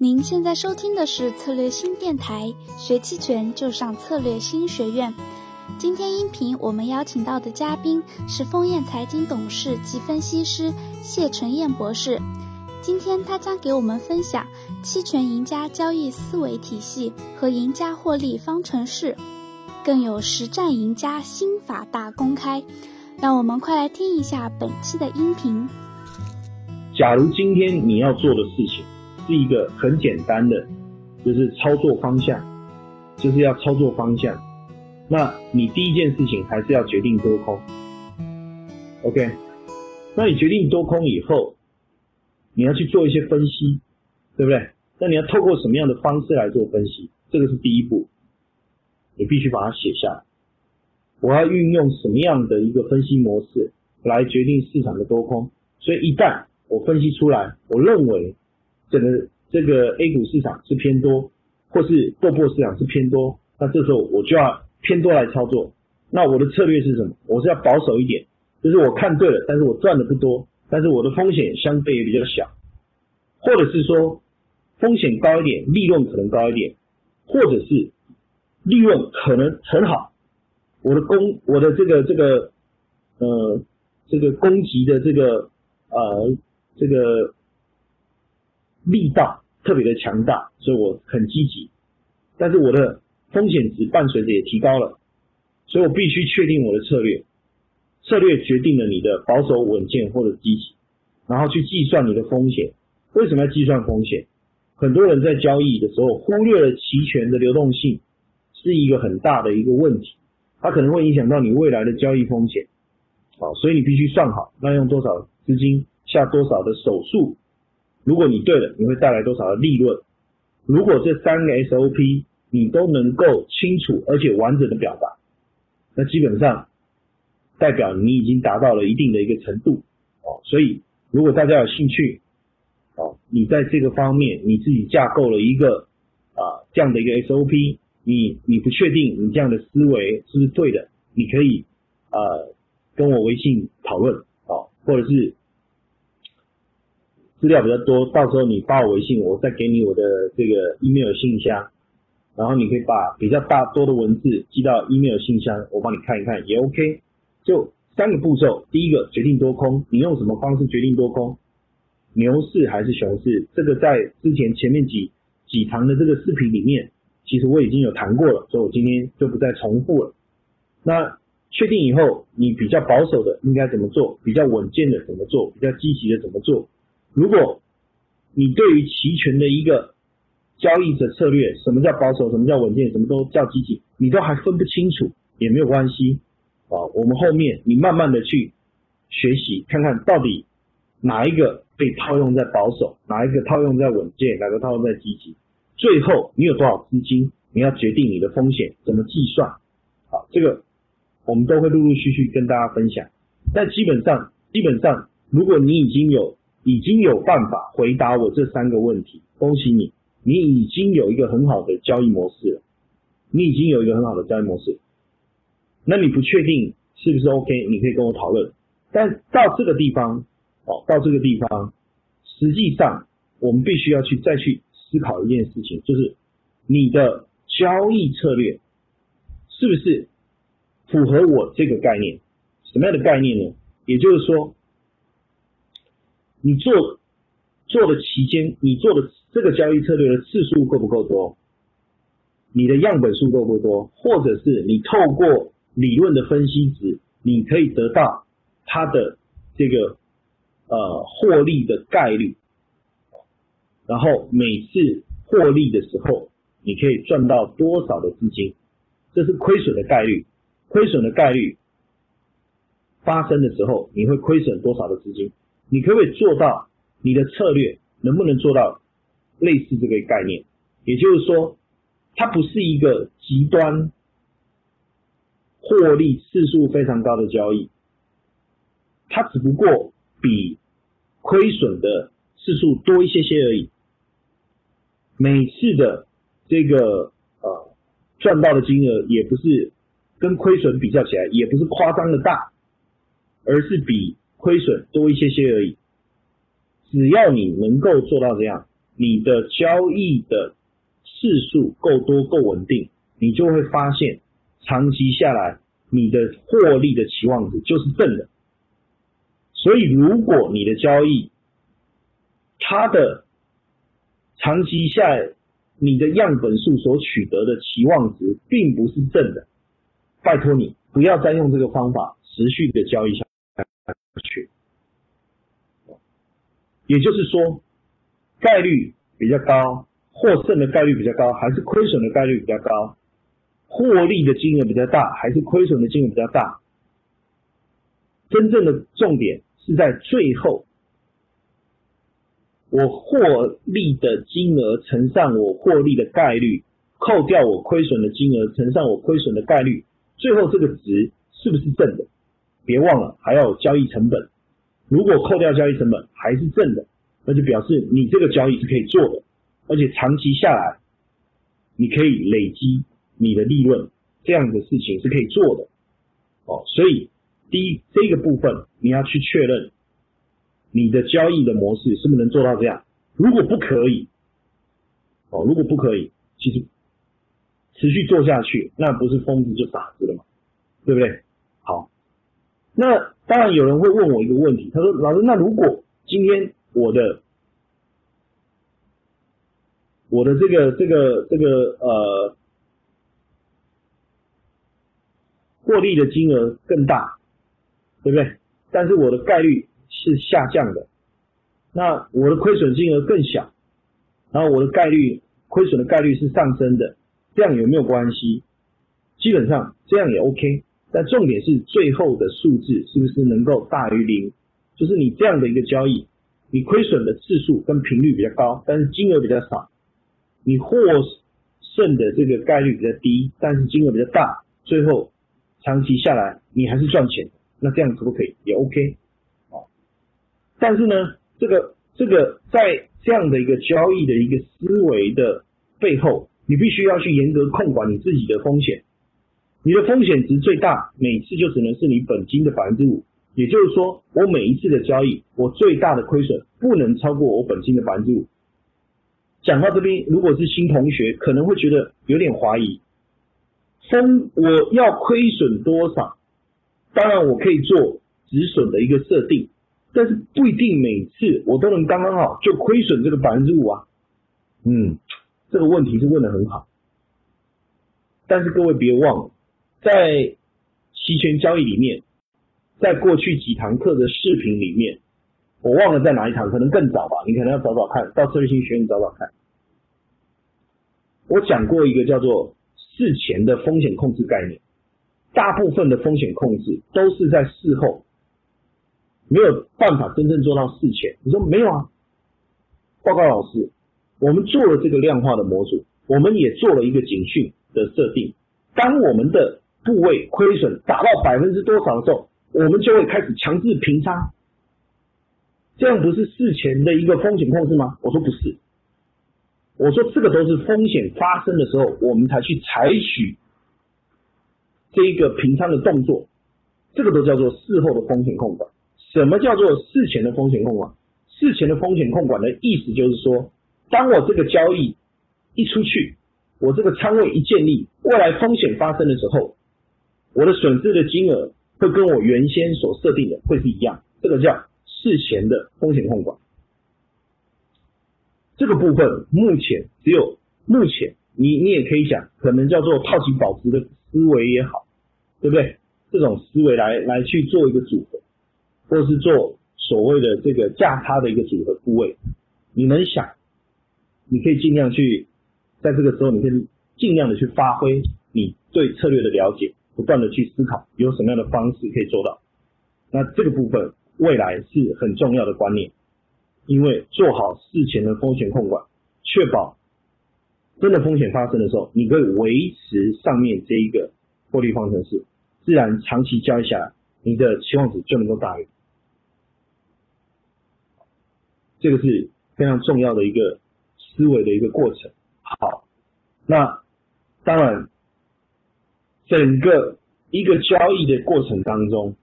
您现在收听的是策略新电台，学期权就上策略新学院。今天音频我们邀请到的嘉宾是丰燕财经董事及分析师谢纯燕博士。今天他将给我们分享期权赢家交易思维体系和赢家获利方程式，更有实战赢家心法大公开。让我们快来听一下本期的音频。假如今天你要做的事情是一个很简单的，就是操作方向，就是要操作方向，那你第一件事情还是要决定多空。OK，那你决定多空以后，你要去做一些分析，对不对？那你要透过什么样的方式来做分析？这个是第一步，你必须把它写下来。我要运用什么样的一个分析模式来决定市场的多空？所以一旦我分析出来，我认为整个这个 A 股市场是偏多，或是豆粕市场是偏多，那这时候我就要偏多来操作。那我的策略是什么？我是要保守一点，就是我看对了，但是我赚的不多，但是我的风险相对也比较小，或者是说风险高一点，利润可能高一点，或者是利润可能很好。我的攻，我的这个这个呃，这个攻击的这个呃这个力道特别的强大，所以我很积极。但是我的风险值伴随着也提高了，所以我必须确定我的策略。策略决定了你的保守、稳健或者积极，然后去计算你的风险。为什么要计算风险？很多人在交易的时候忽略了期权的流动性，是一个很大的一个问题。它可能会影响到你未来的交易风险，好，所以你必须算好，那用多少资金下多少的手术，如果你对了，你会带来多少的利润？如果这三个 SOP 你都能够清楚而且完整的表达，那基本上代表你已经达到了一定的一个程度，哦，所以如果大家有兴趣，哦，你在这个方面你自己架构了一个啊这样的一个 SOP。你你不确定你这样的思维是不是对的？你可以呃跟我微信讨论哦，或者是资料比较多，到时候你发我微信，我再给你我的这个 email 信箱，然后你可以把比较大多的文字寄到 email 信箱，我帮你看一看也 OK。就三个步骤，第一个决定多空，你用什么方式决定多空？牛市还是熊市？这个在之前前面几几堂的这个视频里面。其实我已经有谈过了，所以我今天就不再重复了。那确定以后，你比较保守的应该怎么做？比较稳健的怎么做？比较积极的怎么做？如果你对于期权的一个交易者策略，什么叫保守，什么叫稳健，什么都叫积极，你都还分不清楚，也没有关系啊。我们后面你慢慢的去学习，看看到底哪一个被套用在保守，哪一个套用在稳健，哪个套用在积极。最后，你有多少资金？你要决定你的风险怎么计算。好，这个我们都会陆陆续续跟大家分享。但基本上，基本上，如果你已经有已经有办法回答我这三个问题，恭喜你，你已经有一个很好的交易模式了。你已经有一个很好的交易模式。那你不确定是不是 OK？你可以跟我讨论。但到这个地方，哦，到这个地方，实际上我们必须要去再去。思考一件事情，就是你的交易策略是不是符合我这个概念？什么样的概念呢？也就是说，你做做的期间，你做的这个交易策略的次数够不够多？你的样本数够不够多？或者是你透过理论的分析值，你可以得到它的这个呃获利的概率？然后每次获利的时候，你可以赚到多少的资金？这是亏损的概率，亏损的概率发生的时候，你会亏损多少的资金？你可不可以做到？你的策略能不能做到类似这个概念？也就是说，它不是一个极端获利次数非常高的交易，它只不过比亏损的次数多一些些而已。每次的这个呃赚到的金额也不是跟亏损比较起来，也不是夸张的大，而是比亏损多一些些而已。只要你能够做到这样，你的交易的次数够多够稳定，你就会发现长期下来你的获利的期望值就是正的。所以如果你的交易它的长期下来你的样本数所取得的期望值并不是正的，拜托你不要再用这个方法持续的交易下去。也就是说，概率比较高，获胜的概率比较高，还是亏损的概率比较高？获利的金额比较大，还是亏损的金额比较大？真正的重点是在最后，我获利的金额乘上我获利的概率，扣掉我亏损的金额乘上我亏损的概率，最后这个值是不是正的？别忘了还要有交易成本。如果扣掉交易成本还是正的，那就表示你这个交易是可以做的，而且长期下来，你可以累积你的利润，这样的事情是可以做的。哦，所以第一这个部分你要去确认你的交易的模式是不是能做到这样。如果不可以，哦，如果不可以，其实持续做下去，那不是疯子就傻子了嘛，对不对？那。当然有人会问我一个问题，他说：“老师，那如果今天我的我的这个这个这个呃获利的金额更大，对不对？但是我的概率是下降的，那我的亏损金额更小，然后我的概率亏损的概率是上升的，这样有没有关系？基本上这样也 OK。”但重点是最后的数字是不是能够大于零？就是你这样的一个交易，你亏损的次数跟频率比较高，但是金额比较少；你获胜的这个概率比较低，但是金额比较大。最后长期下来你还是赚钱，那这样可不可以？也 OK 啊。但是呢，这个这个在这样的一个交易的一个思维的背后，你必须要去严格控管你自己的风险。你的风险值最大，每次就只能是你本金的百分之五，也就是说，我每一次的交易，我最大的亏损不能超过我本金的百分之五。讲到这边，如果是新同学，可能会觉得有点怀疑，风我要亏损多少？当然，我可以做止损的一个设定，但是不一定每次我都能刚刚好就亏损这个百分之五啊。嗯，这个问题是问的很好，但是各位别忘了。在期权交易里面，在过去几堂课的视频里面，我忘了在哪一堂，可能更早吧，你可能要找找看，到策略性学院找找看。我讲过一个叫做事前的风险控制概念，大部分的风险控制都是在事后，没有办法真正做到事前。你说没有啊？报告老师，我们做了这个量化的模组，我们也做了一个警讯的设定，当我们的部位亏损达到百分之多少的时候，我们就会开始强制平仓，这样不是事前的一个风险控制吗？我说不是，我说这个都是风险发生的时候，我们才去采取这一个平仓的动作，这个都叫做事后的风险控管。什么叫做事前的风险控管？事前的风险控管的意思就是说，当我这个交易一出去，我这个仓位一建立，未来风险发生的时候。我的损失的金额会跟我原先所设定的会是一样，这个叫事前的风险控管。这个部分目前只有目前你你也可以讲，可能叫做套期保值的思维也好，对不对？这种思维来来去做一个组合，或是做所谓的这个价差的一个组合部位，你能想，你可以尽量去在这个时候，你可以尽量的去发挥你对策略的了解。不断的去思考有什么样的方式可以做到，那这个部分未来是很重要的观念，因为做好事前的风险控管，确保真的风险发生的时候，你可以维持上面这一个获利方程式，自然长期交易下来，你的期望值就能够大于。这个是非常重要的一个思维的一个过程。好，那当然。整个一个交易的过程当中，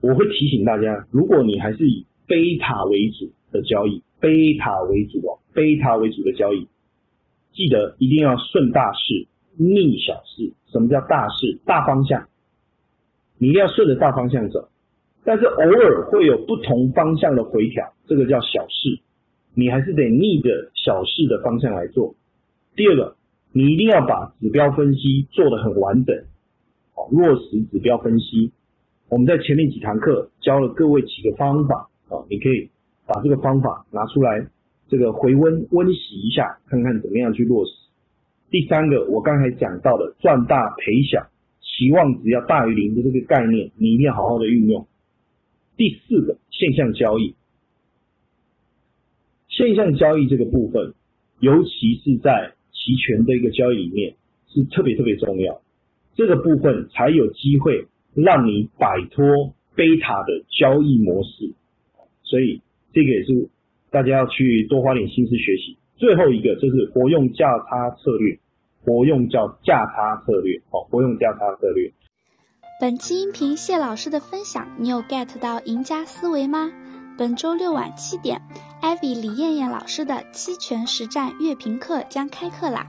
我会提醒大家，如果你还是以贝塔为主的交易，贝塔为主哦，贝塔为主的交易，记得一定要顺大势，逆小势。什么叫大势？大方向，你一定要顺着大方向走。但是偶尔会有不同方向的回调，这个叫小势，你还是得逆着小势的方向来做。第二个，你一定要把指标分析做得很完整，哦，落实指标分析。我们在前面几堂课教了各位几个方法，哦，你可以把这个方法拿出来，这个回温温习一下，看看怎么样去落实。第三个，我刚才讲到的赚大赔小，期望值要大于零的这个概念，你一定要好好的运用。第四个现象交易，现象交易这个部分，尤其是在期权的一个交易里面，是特别特别重要。这个部分才有机会让你摆脱贝塔的交易模式。所以这个也是大家要去多花点心思学习。最后一个就是活用价差策略，活用叫价差策略，哦，活用价差策略。本期音频谢老师的分享，你有 get 到赢家思维吗？本周六晚七点，Ivy 李艳艳老师的期权实战月评课将开课啦。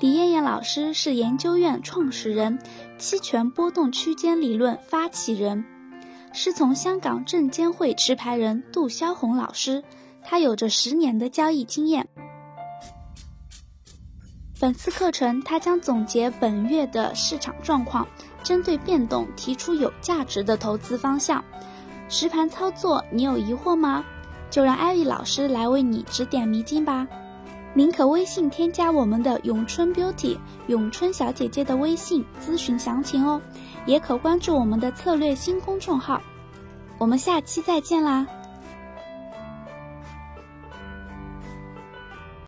李艳艳老师是研究院创始人，期权波动区间理论发起人，师从香港证监会持牌人杜霄红老师，他有着十年的交易经验。本次课程，他将总结本月的市场状况。针对变动提出有价值的投资方向，实盘操作你有疑惑吗？就让艾薇老师来为你指点迷津吧。您可微信添加我们的咏春 Beauty 咏春小姐姐的微信咨询详情哦，也可关注我们的策略新公众号。我们下期再见啦！